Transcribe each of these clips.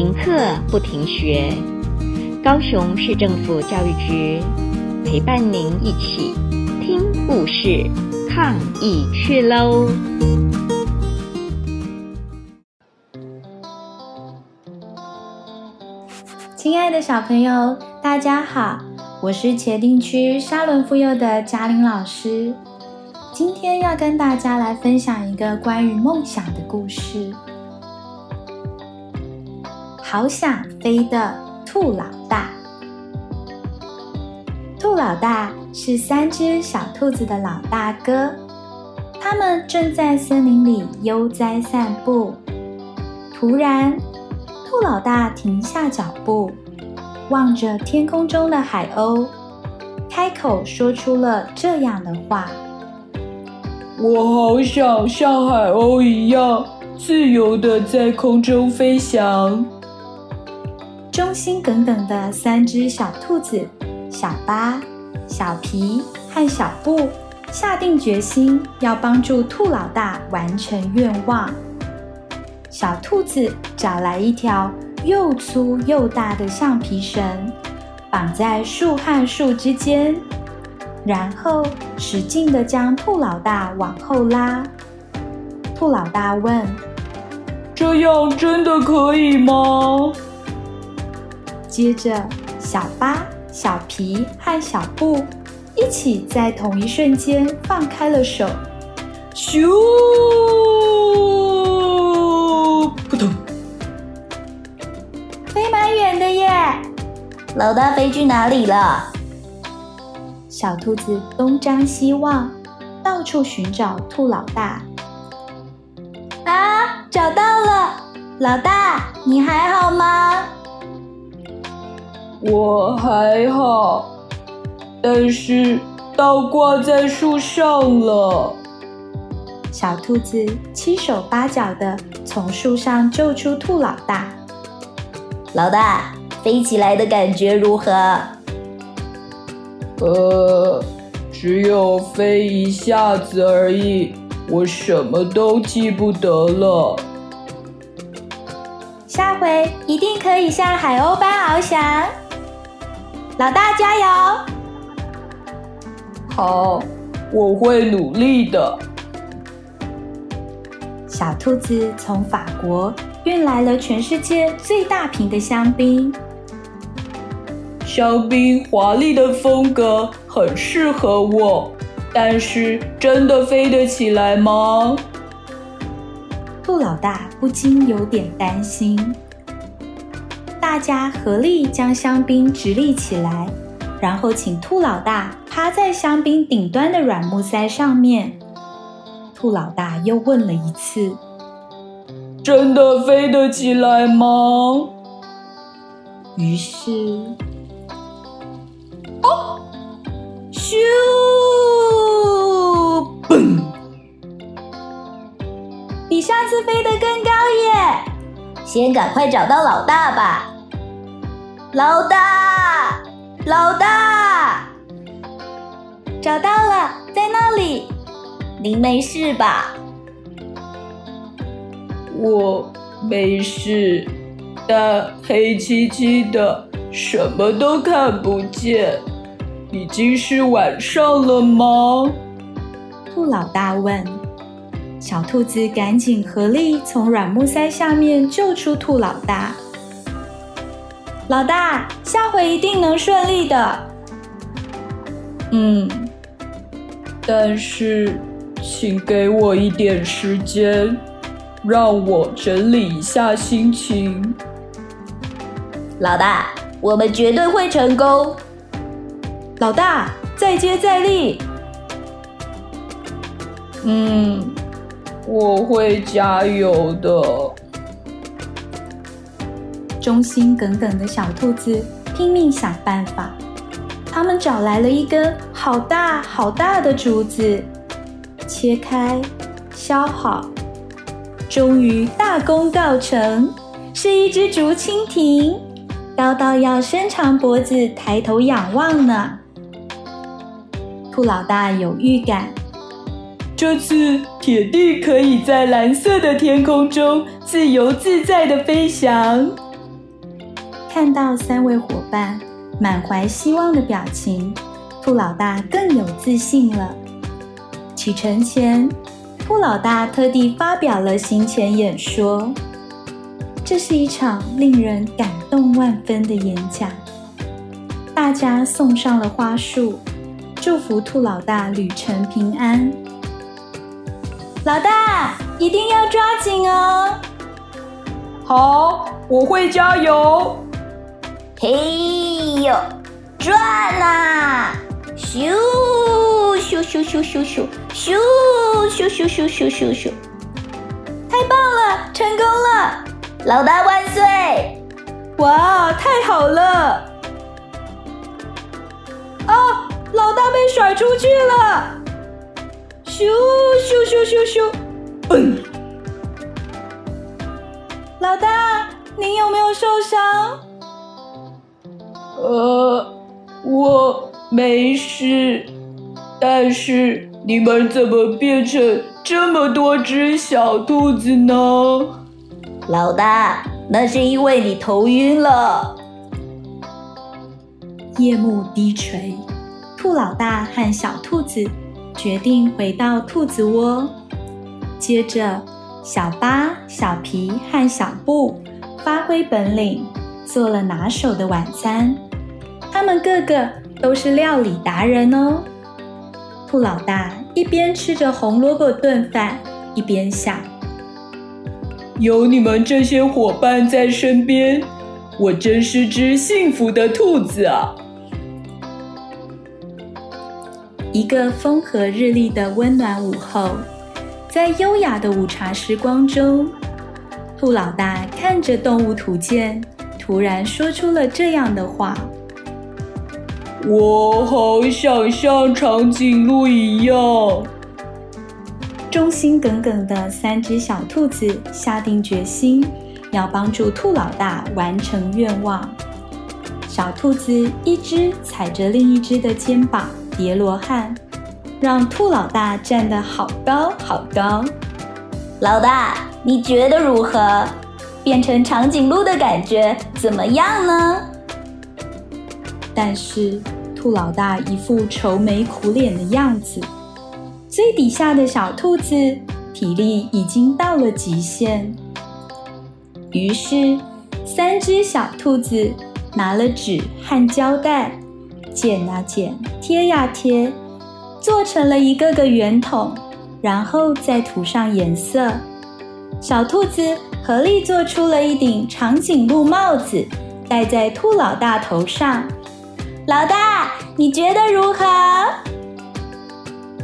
停课不停学，高雄市政府教育局陪伴您一起听故事、抗疫去喽！亲爱的小朋友，大家好，我是茄萣区沙仑妇幼的嘉玲老师，今天要跟大家来分享一个关于梦想的故事。好想飞的兔老大。兔老大是三只小兔子的老大哥，他们正在森林里悠哉散步。突然，兔老大停下脚步，望着天空中的海鸥，开口说出了这样的话：“我好想像海鸥一样，自由地在空中飞翔。”忠心耿耿的三只小兔子小巴、小皮和小布下定决心要帮助兔老大完成愿望。小兔子找来一条又粗又大的橡皮绳，绑在树和树之间，然后使劲地将兔老大往后拉。兔老大问：“这样真的可以吗？”接着，小巴、小皮和小布一起在同一瞬间放开了手，咻！扑通，飞蛮远的耶！老大飞去哪里了？小兔子东张西望，到处寻找兔老大。啊，找到了！老大，你还好吗？我还好，但是倒挂在树上了。小兔子七手八脚的从树上救出兔老大。老大，飞起来的感觉如何？呃，只有飞一下子而已，我什么都记不得了。下回一定可以像海鸥般翱翔。老大加油！好，我会努力的。小兔子从法国运来了全世界最大瓶的香槟。香槟华丽的风格很适合我，但是真的飞得起来吗？兔老大不禁有点担心。大家合力将香槟直立起来，然后请兔老大趴在香槟顶端的软木塞上面。兔老大又问了一次：“真的飞得起来吗？”于是，哦，咻，嘣，比上次飞得更高耶！先赶快找到老大吧。老大，老大，找到了，在那里。您没事吧？我没事，但黑漆漆的，什么都看不见。已经是晚上了吗？兔老大问。小兔子赶紧合力从软木塞下面救出兔老大。老大，下回一定能顺利的。嗯，但是请给我一点时间，让我整理一下心情。老大，我们绝对会成功。老大，再接再厉。嗯，我会加油的。忠心耿耿的小兔子拼命想办法，他们找来了一根好大好大的竹子，切开，削好，终于大功告成，是一只竹蜻蜓，高到要伸长脖子抬头仰望呢。兔老大有预感，这次铁定可以在蓝色的天空中自由自在地飞翔。看到三位伙伴满怀希望的表情，兔老大更有自信了。启程前，兔老大特地发表了行前演说。这是一场令人感动万分的演讲。大家送上了花束，祝福兔老大旅程平安。老大，一定要抓紧哦！好，我会加油。嘿呦，转呐！咻咻咻咻咻咻咻咻咻咻咻咻咻！太棒了，成功了！老大万岁！哇，太好了！啊，老大被甩出去了！咻咻咻咻咻！嗯，老大，您有没有受伤？呃，我没事。但是你们怎么变成这么多只小兔子呢？老大，那是因为你头晕了。夜幕低垂，兔老大和小兔子决定回到兔子窝。接着，小巴、小皮和小布发挥本领，做了拿手的晚餐。他们个个都是料理达人哦。兔老大一边吃着红萝卜炖饭，一边想：有你们这些伙伴在身边，我真是只幸福的兔子啊！一个风和日丽的温暖午后，在优雅的午茶时光中，兔老大看着动物图鉴，突然说出了这样的话。我好想像长颈鹿一样。忠心耿耿的三只小兔子下定决心，要帮助兔老大完成愿望。小兔子一只踩着另一只的肩膀叠罗汉，让兔老大站得好高好高。老大，你觉得如何？变成长颈鹿的感觉怎么样呢？但是，兔老大一副愁眉苦脸的样子，最底下的小兔子体力已经到了极限。于是，三只小兔子拿了纸和胶带，剪啊剪，贴呀贴，做成了一个个圆筒，然后再涂上颜色。小兔子合力做出了一顶长颈鹿帽子，戴在兔老大头上。老大，你觉得如何？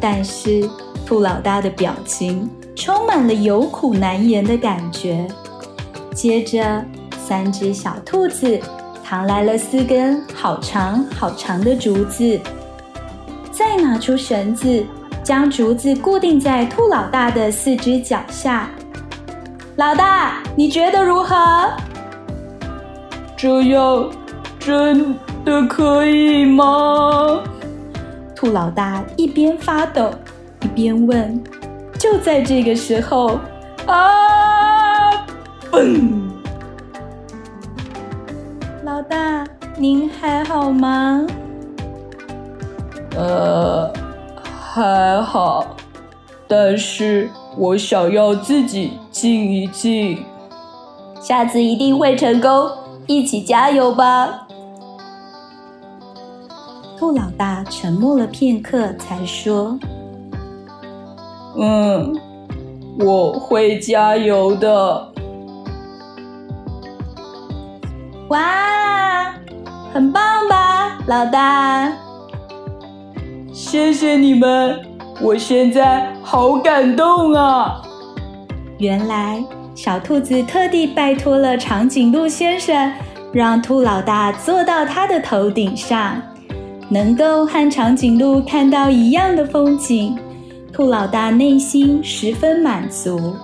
但是兔老大的表情充满了有苦难言的感觉。接着，三只小兔子扛来了四根好长好长的竹子，再拿出绳子，将竹子固定在兔老大的四只脚下。老大，你觉得如何？这样真。的可以吗？兔老大一边发抖一边问。就在这个时候，啊！嘣！老大，您还好吗？呃，还好，但是我想要自己静一静。下次一定会成功，一起加油吧！兔老大沉默了片刻，才说：“嗯，我会加油的。”哇，很棒吧，老大？谢谢你们，我现在好感动啊！原来小兔子特地拜托了长颈鹿先生，让兔老大坐到他的头顶上。能够和长颈鹿看到一样的风景，兔老大内心十分满足。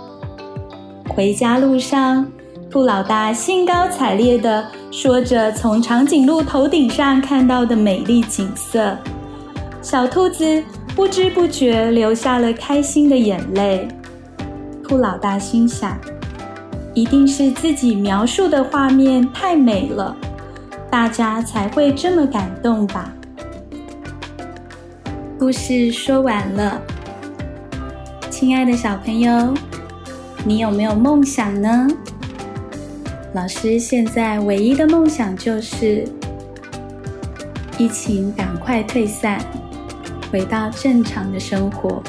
回家路上，兔老大兴高采烈地说着从长颈鹿头顶上看到的美丽景色，小兔子不知不觉流下了开心的眼泪。兔老大心想，一定是自己描述的画面太美了，大家才会这么感动吧。故事说完了，亲爱的小朋友，你有没有梦想呢？老师现在唯一的梦想就是疫情赶快退散，回到正常的生活，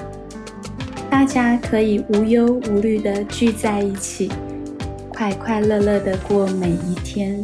大家可以无忧无虑的聚在一起，快快乐乐的过每一天。